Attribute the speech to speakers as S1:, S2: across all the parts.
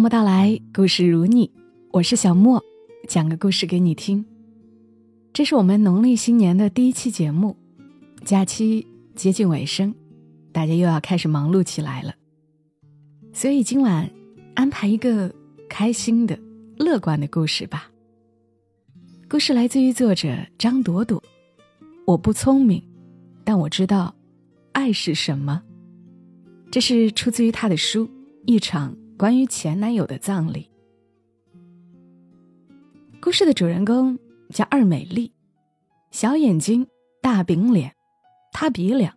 S1: 默到来，故事如你，我是小莫，讲个故事给你听。这是我们农历新年的第一期节目，假期接近尾声，大家又要开始忙碌起来了。所以今晚安排一个开心的、乐观的故事吧。故事来自于作者张朵朵。我不聪明，但我知道爱是什么。这是出自于他的书《一场关于前男友的葬礼》。故事的主人公叫二美丽，小眼睛，大饼脸，塌鼻梁，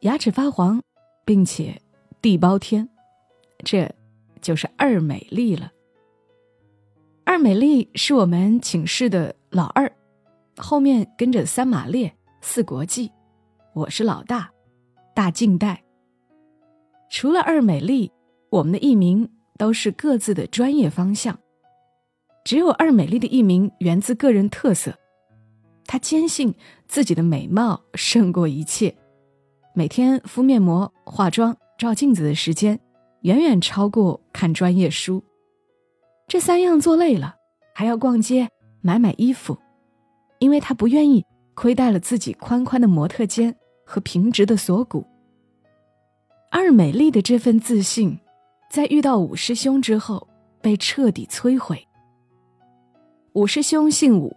S1: 牙齿发黄，并且地包天，这就是二美丽了。二美丽是我们寝室的老二，后面跟着三马列、四国际，我是老大，大近代。除了二美丽，我们的艺名都是各自的专业方向。只有二美丽的艺名源自个人特色，她坚信自己的美貌胜过一切，每天敷面膜、化妆、照镜子的时间，远远超过看专业书。这三样做累了，还要逛街买买衣服，因为她不愿意亏待了自己宽宽的模特肩和平直的锁骨。二美丽的这份自信，在遇到五师兄之后被彻底摧毁。五师兄姓武，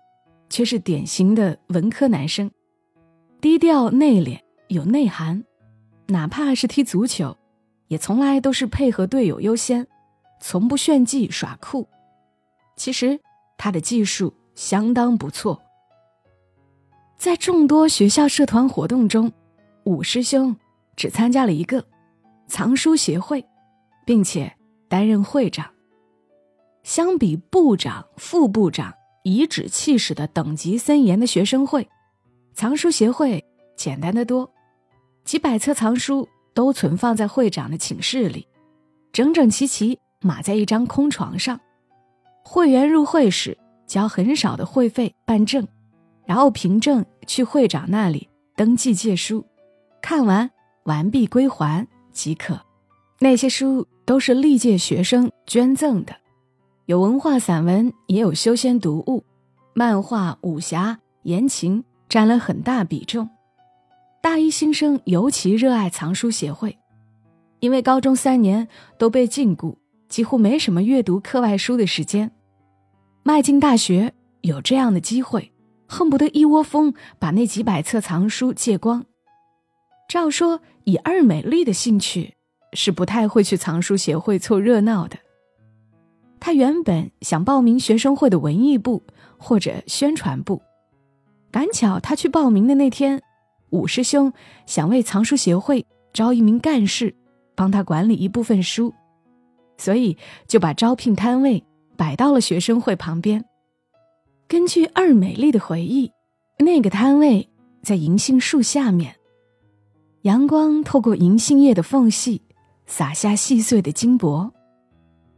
S1: 却是典型的文科男生，低调内敛有内涵，哪怕是踢足球，也从来都是配合队友优先，从不炫技耍酷。其实他的技术相当不错。在众多学校社团活动中，五师兄只参加了一个。藏书协会，并且担任会长。相比部长、副部长颐指气使的等级森严的学生会，藏书协会简单的多。几百册藏书都存放在会长的寝室里，整整齐齐码在一张空床上。会员入会时交很少的会费办证，然后凭证去会长那里登记借书，看完完毕归还。即可，那些书都是历届学生捐赠的，有文化散文，也有修仙读物，漫画、武侠、言情占了很大比重。大一新生尤其热爱藏书协会，因为高中三年都被禁锢，几乎没什么阅读课外书的时间。迈进大学有这样的机会，恨不得一窝蜂把那几百册藏书借光。照说，以二美丽的兴趣，是不太会去藏书协会凑热闹的。他原本想报名学生会的文艺部或者宣传部，赶巧他去报名的那天，五师兄想为藏书协会招一名干事，帮他管理一部分书，所以就把招聘摊位摆到了学生会旁边。根据二美丽的回忆，那个摊位在银杏树下面。阳光透过银杏叶的缝隙，洒下细碎的金箔。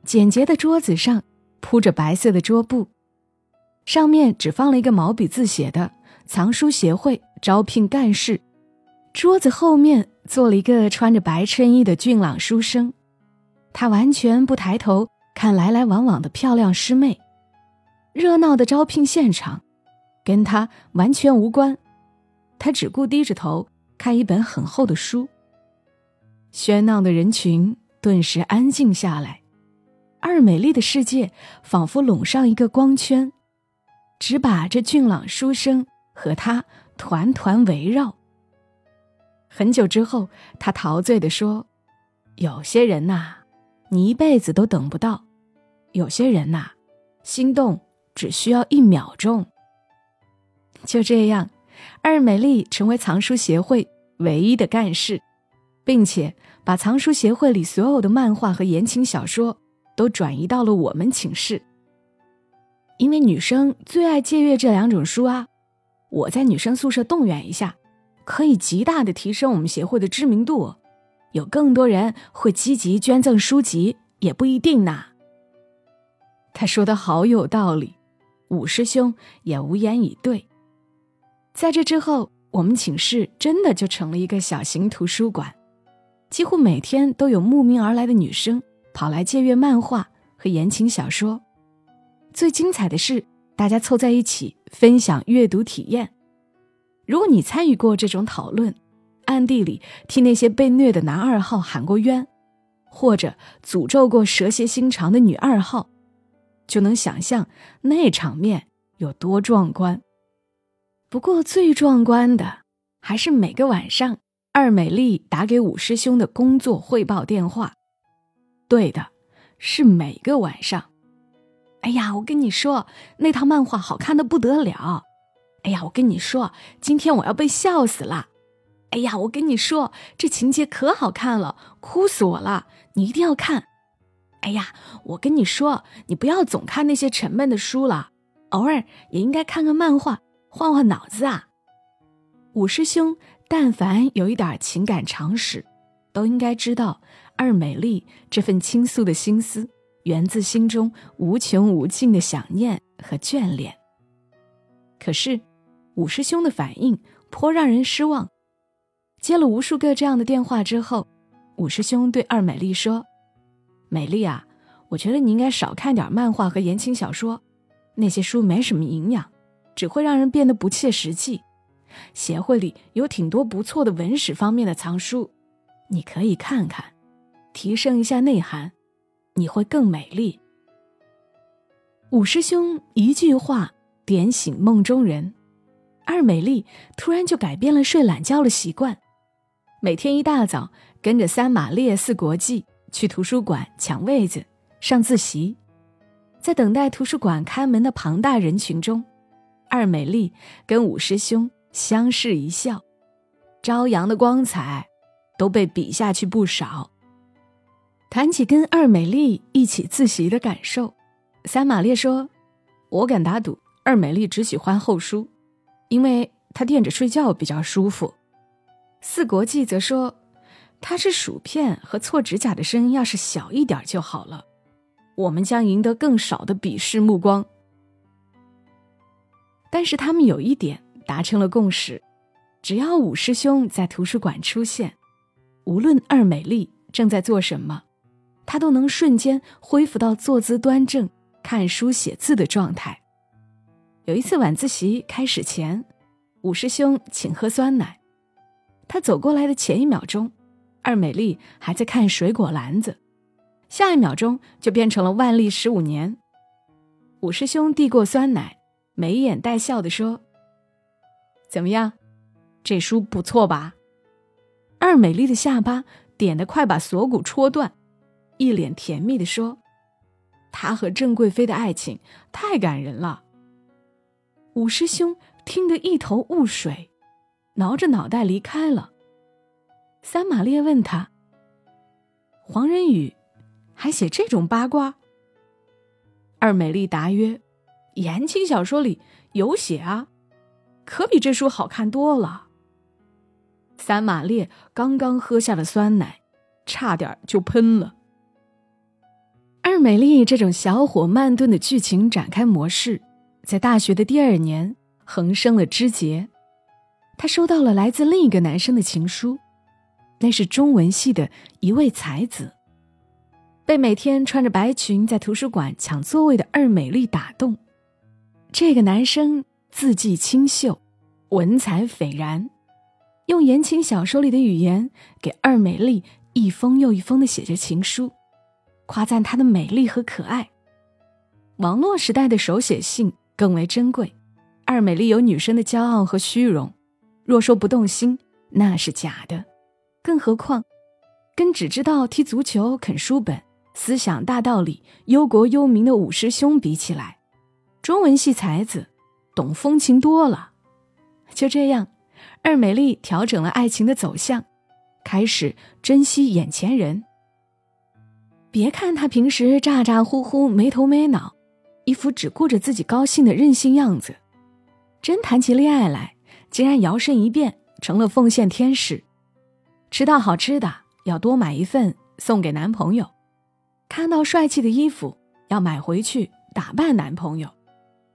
S1: 简洁的桌子上铺着白色的桌布，上面只放了一个毛笔字写的“藏书协会招聘干事”。桌子后面坐了一个穿着白衬衣的俊朗书生，他完全不抬头看来来往往的漂亮师妹。热闹的招聘现场，跟他完全无关，他只顾低着头。看一本很厚的书，喧闹的人群顿时安静下来，二美丽的世界仿佛笼上一个光圈，只把这俊朗书生和他团团围绕。很久之后，他陶醉地说：“有些人呐，你一辈子都等不到；有些人呐，心动只需要一秒钟。”就这样。二美丽成为藏书协会唯一的干事，并且把藏书协会里所有的漫画和言情小说都转移到了我们寝室。因为女生最爱借阅这两种书啊，我在女生宿舍动员一下，可以极大的提升我们协会的知名度，有更多人会积极捐赠书籍，也不一定呢。他说的好有道理，五师兄也无言以对。在这之后，我们寝室真的就成了一个小型图书馆，几乎每天都有慕名而来的女生跑来借阅漫画和言情小说。最精彩的是，大家凑在一起分享阅读体验。如果你参与过这种讨论，暗地里替那些被虐的男二号喊过冤，或者诅咒过蛇蝎心肠的女二号，就能想象那场面有多壮观。不过最壮观的，还是每个晚上二美丽打给五师兄的工作汇报电话。对的，是每个晚上。哎呀，我跟你说，那套漫画好看的不得了。哎呀，我跟你说，今天我要被笑死了。哎呀，我跟你说，这情节可好看了，哭死我了！你一定要看。哎呀，我跟你说，你不要总看那些沉闷的书了，偶尔也应该看看漫画，换换脑子啊。五师兄，但凡有一点情感常识，都应该知道二美丽这份倾诉的心思，源自心中无穷无尽的想念和眷恋。可是，五师兄的反应颇让人失望。接了无数个这样的电话之后，五师兄对二美丽说：“美丽啊，我觉得你应该少看点漫画和言情小说，那些书没什么营养，只会让人变得不切实际。协会里有挺多不错的文史方面的藏书，你可以看看，提升一下内涵，你会更美丽。”五师兄一句话点醒梦中人，二美丽突然就改变了睡懒觉的习惯。每天一大早，跟着三马列四国际去图书馆抢位子上自习，在等待图书馆开门的庞大人群中，二美丽跟五师兄相视一笑，朝阳的光彩都被比下去不少。谈起跟二美丽一起自习的感受，三马列说：“我敢打赌，二美丽只喜欢厚书，因为她垫着睡觉比较舒服。”四国际则说：“他是薯片和搓指甲的声音，要是小一点就好了，我们将赢得更少的鄙视目光。”但是他们有一点达成了共识：只要五师兄在图书馆出现，无论二美丽正在做什么，他都能瞬间恢复到坐姿端正、看书写字的状态。有一次晚自习开始前，五师兄请喝酸奶。他走过来的前一秒钟，二美丽还在看水果篮子，下一秒钟就变成了万历十五年。五师兄递过酸奶，眉眼带笑的说：“怎么样，这书不错吧？”二美丽的下巴点得快把锁骨戳断，一脸甜蜜的说：“他和郑贵妃的爱情太感人了。”五师兄听得一头雾水。挠着脑袋离开了。三马列问他：“黄仁宇还写这种八卦？”二美丽答曰：“言情小说里有写啊，可比这书好看多了。”三马列刚刚喝下了酸奶，差点就喷了。二美丽这种小火慢炖的剧情展开模式，在大学的第二年横生了枝节。他收到了来自另一个男生的情书，那是中文系的一位才子。被每天穿着白裙在图书馆抢座位的二美丽打动，这个男生字迹清秀，文采斐然，用言情小说里的语言给二美丽一封又一封的写着情书，夸赞她的美丽和可爱。网络时代的手写信更为珍贵，二美丽有女生的骄傲和虚荣。若说不动心，那是假的。更何况，跟只知道踢足球、啃书本、思想大道理、忧国忧民的五师兄比起来，中文系才子懂风情多了。就这样，二美丽调整了爱情的走向，开始珍惜眼前人。别看他平时咋咋呼呼、没头没脑，一副只顾着自己高兴的任性样子，真谈起恋爱来。竟然摇身一变成了奉献天使，吃到好吃的要多买一份送给男朋友，看到帅气的衣服要买回去打扮男朋友，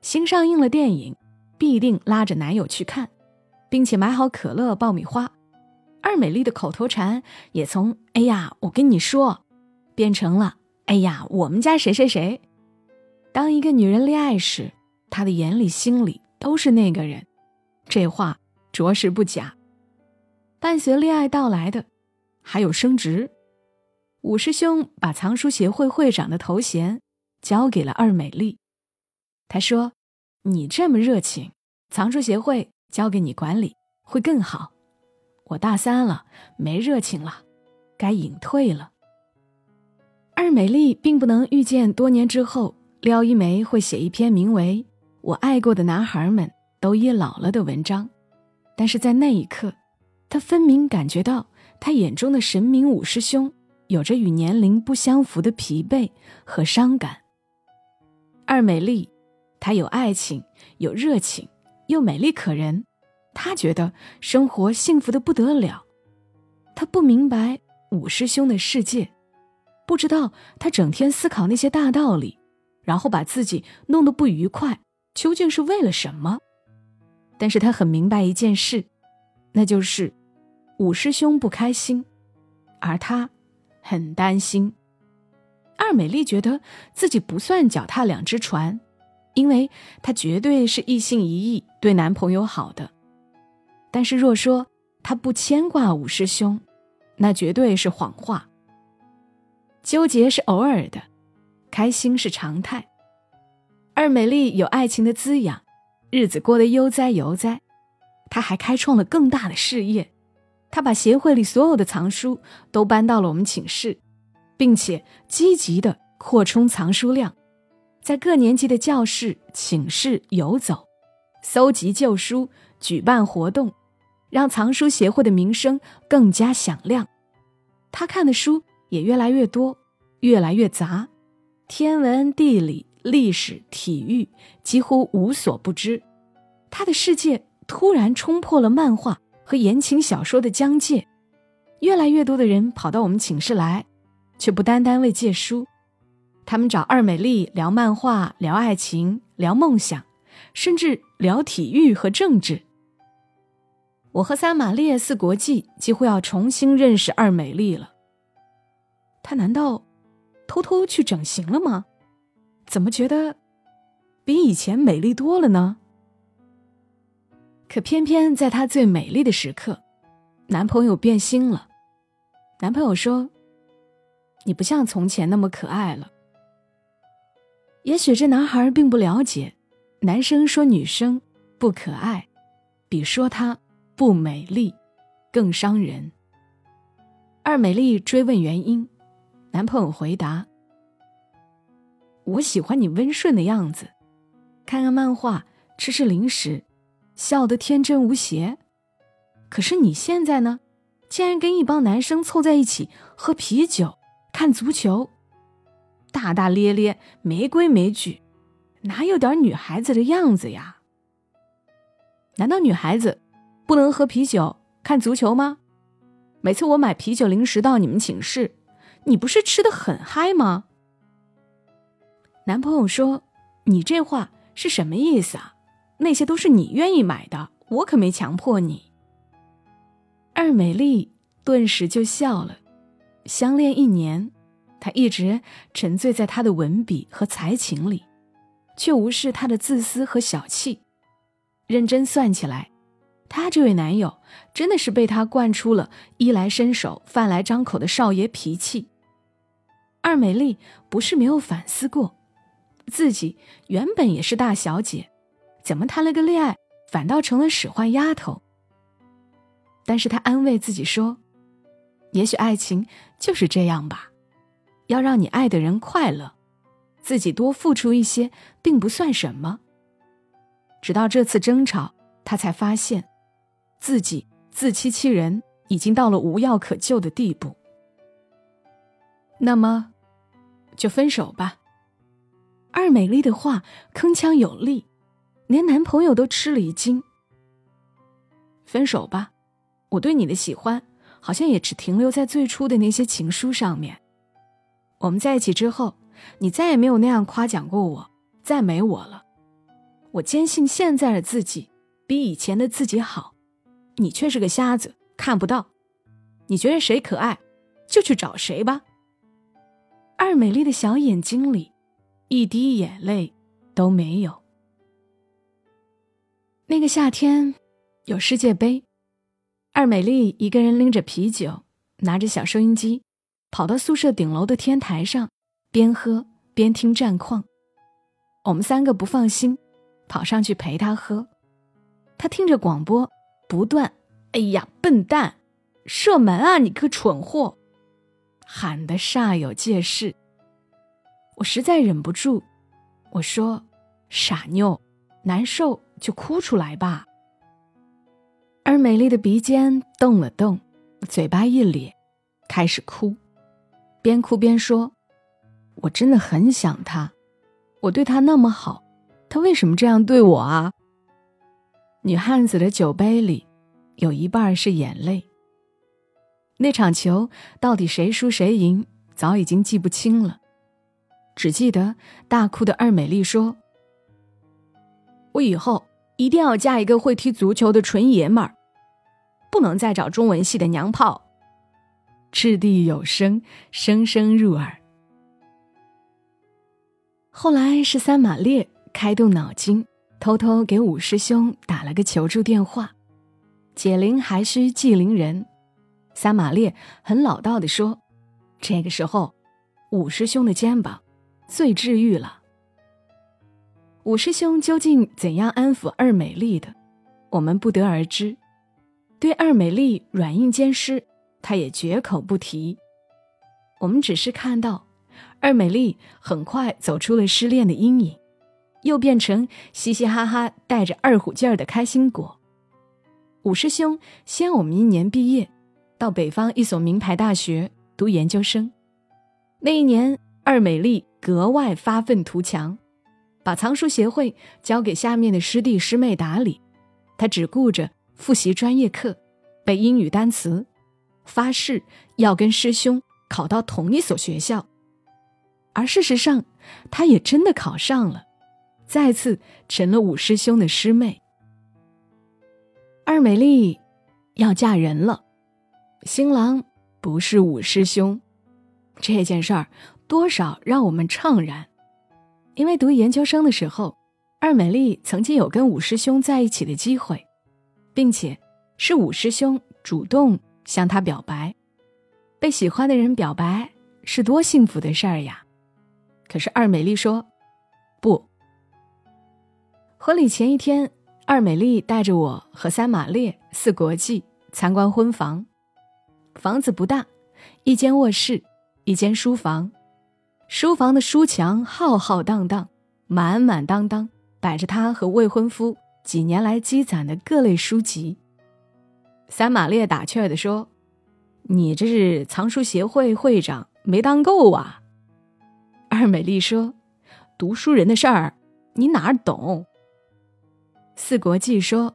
S1: 新上映了电影必定拉着男友去看，并且买好可乐爆米花。二美丽的口头禅也从“哎呀，我跟你说”变成了哎呀，我们家谁谁谁。当一个女人恋爱时，她的眼里心里都是那个人，这话着实不假。伴随恋爱到来的，还有升职。五师兄把藏书协会会长的头衔交给了二美丽，他说：“你这么热情，藏书协会交给你管理会更好。我大三了，没热情了，该隐退了。”二美丽并不能预见多年之后，廖一梅会写一篇名为《我爱过的男孩们都已老了》的文章，但是在那一刻，她分明感觉到他眼中的神明五师兄。有着与年龄不相符的疲惫和伤感。二美丽，她有爱情，有热情，又美丽可人，她觉得生活幸福的不得了。她不明白五师兄的世界，不知道他整天思考那些大道理，然后把自己弄得不愉快，究竟是为了什么？但是他很明白一件事，那就是五师兄不开心，而他。很担心，二美丽觉得自己不算脚踏两只船，因为她绝对是一心一意对男朋友好的。但是若说她不牵挂五师兄，那绝对是谎话。纠结是偶尔的，开心是常态。二美丽有爱情的滋养，日子过得悠哉悠哉，她还开创了更大的事业。她把协会里所有的藏书都搬到了我们寝室，并且积极的扩充藏书量，在各年级的教室、寝室游走，搜集旧书，举办活动，让藏书协会的名声更加响亮。他看的书也越来越多，越来越杂，天文、地理、历史、体育几乎无所不知。他的世界突然冲破了漫画。和言情小说的疆界，越来越多的人跑到我们寝室来，却不单单为借书，他们找二美丽聊漫画、聊爱情、聊梦想，甚至聊体育和政治。我和三马列四国际几乎要重新认识二美丽了。她难道偷偷去整形了吗？怎么觉得比以前美丽多了呢？可偏偏在她最美丽的时刻，男朋友变心了。男朋友说：“你不像从前那么可爱了。”也许这男孩并不了解，男生说女生不可爱，比说她不美丽更伤人。二美丽追问原因，男朋友回答：“我喜欢你温顺的样子，看看漫画，吃吃零食。”笑得天真无邪，可是你现在呢？竟然跟一帮男生凑在一起喝啤酒、看足球，大大咧咧、没规没矩，哪有点女孩子的样子呀？难道女孩子不能喝啤酒、看足球吗？每次我买啤酒、零食到你们寝室，你不是吃的很嗨吗？男朋友说：“你这话是什么意思啊？”那些都是你愿意买的，我可没强迫你。二美丽顿时就笑了。相恋一年，她一直沉醉在他的文笔和才情里，却无视他的自私和小气。认真算起来，她这位男友真的是被他惯出了衣来伸手、饭来张口的少爷脾气。二美丽不是没有反思过，自己原本也是大小姐。怎么谈了个恋爱，反倒成了使唤丫头？但是她安慰自己说：“也许爱情就是这样吧，要让你爱的人快乐，自己多付出一些并不算什么。”直到这次争吵，他才发现，自己自欺欺人，已经到了无药可救的地步。那么，就分手吧。二美丽的话铿锵有力。连男朋友都吃了一惊。分手吧，我对你的喜欢好像也只停留在最初的那些情书上面。我们在一起之后，你再也没有那样夸奖过我，赞美我了。我坚信现在的自己比以前的自己好，你却是个瞎子，看不到。你觉得谁可爱，就去找谁吧。二美丽的小眼睛里一滴眼泪都没有。那个夏天有世界杯，二美丽一个人拎着啤酒，拿着小收音机，跑到宿舍顶楼的天台上，边喝边听战况。我们三个不放心，跑上去陪他喝。他听着广播，不断：“哎呀，笨蛋，射门啊，你个蠢货！”喊得煞有介事。我实在忍不住，我说：“傻妞，难受。”就哭出来吧。而美丽的鼻尖动了动，嘴巴一咧，开始哭，边哭边说：“我真的很想他，我对他那么好，他为什么这样对我啊？”女汉子的酒杯里，有一半是眼泪。那场球到底谁输谁赢，早已经记不清了，只记得大哭的二美丽说：“我以后。”一定要嫁一个会踢足球的纯爷们儿，不能再找中文系的娘炮。掷地有声，声声入耳。后来是三马烈开动脑筋，偷偷给五师兄打了个求助电话。解铃还需系铃人，三马烈很老道的说：“这个时候，五师兄的肩膀最治愈了。”五师兄究竟怎样安抚二美丽的，我们不得而知。对二美丽软硬兼施，他也绝口不提。我们只是看到，二美丽很快走出了失恋的阴影，又变成嘻嘻哈哈、带着二虎劲儿的开心果。五师兄先我们一年毕业，到北方一所名牌大学读研究生。那一年，二美丽格外发愤图强。把藏书协会交给下面的师弟师妹打理，他只顾着复习专业课，背英语单词，发誓要跟师兄考到同一所学校。而事实上，他也真的考上了，再次成了五师兄的师妹。二美丽要嫁人了，新郎不是五师兄，这件事儿多少让我们怅然。因为读研究生的时候，二美丽曾经有跟五师兄在一起的机会，并且是五师兄主动向她表白。被喜欢的人表白是多幸福的事儿呀！可是二美丽说不。婚礼前一天，二美丽带着我和三马列、四国际参观婚房。房子不大，一间卧室，一间书房。书房的书墙浩浩荡荡，满满当当摆着他和未婚夫几年来积攒的各类书籍。三马烈打趣的说：“你这是藏书协会会长没当够啊！”二美丽说：“读书人的事儿，你哪儿懂？”四国际说：“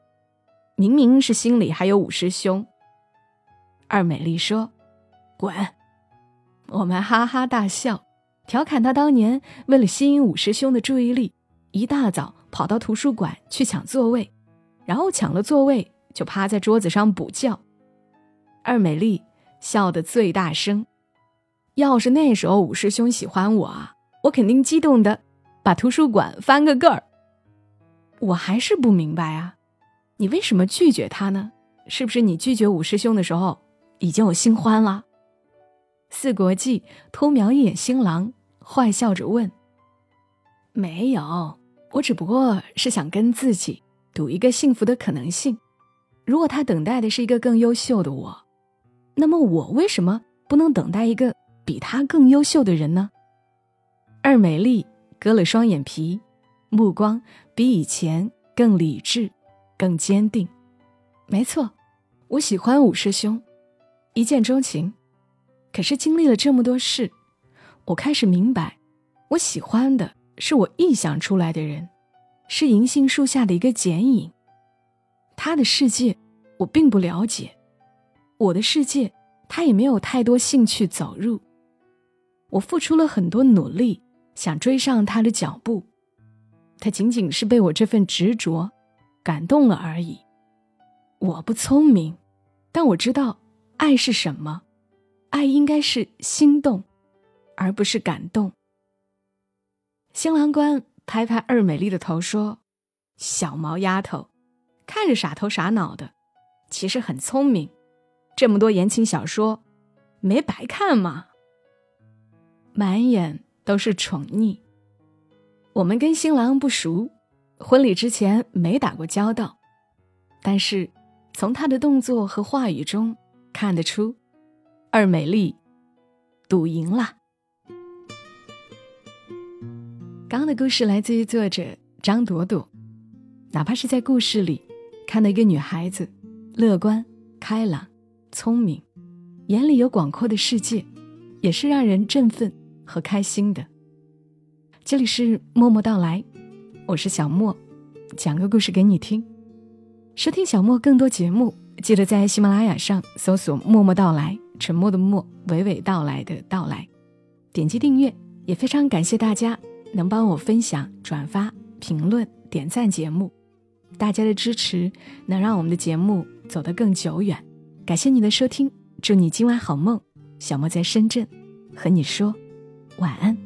S1: 明明是心里还有五师兄。”二美丽说：“滚！”我们哈哈大笑。调侃他当年为了吸引五师兄的注意力，一大早跑到图书馆去抢座位，然后抢了座位就趴在桌子上补觉。二美丽笑得最大声。要是那时候五师兄喜欢我啊，我肯定激动的把图书馆翻个个儿。我还是不明白啊，你为什么拒绝他呢？是不是你拒绝五师兄的时候已经有新欢了？四国际偷瞄一眼新郎，坏笑着问：“没有，我只不过是想跟自己赌一个幸福的可能性。如果他等待的是一个更优秀的我，那么我为什么不能等待一个比他更优秀的人呢？”二美丽割了双眼皮，目光比以前更理智、更坚定。没错，我喜欢五师兄，一见钟情。可是经历了这么多事，我开始明白，我喜欢的是我臆想出来的人，是银杏树下的一个剪影。他的世界我并不了解，我的世界他也没有太多兴趣走入。我付出了很多努力，想追上他的脚步，他仅仅是被我这份执着感动了而已。我不聪明，但我知道爱是什么。爱应该是心动，而不是感动。新郎官拍拍二美丽的头说：“小毛丫头，看着傻头傻脑的，其实很聪明。这么多言情小说，没白看嘛。”满眼都是宠溺。我们跟新郎不熟，婚礼之前没打过交道，但是从他的动作和话语中看得出，二美丽赌赢了。刚刚的故事来自于作者张朵朵。哪怕是在故事里看到一个女孩子，乐观、开朗、聪明，眼里有广阔的世界，也是让人振奋和开心的。这里是默默到来，我是小莫，讲个故事给你听。收听小莫更多节目，记得在喜马拉雅上搜索“默默到来”，沉默的默，娓娓道来的到来，点击订阅。也非常感谢大家。能帮我分享、转发、评论、点赞节目，大家的支持能让我们的节目走得更久远。感谢你的收听，祝你今晚好梦。小莫在深圳，和你说晚安。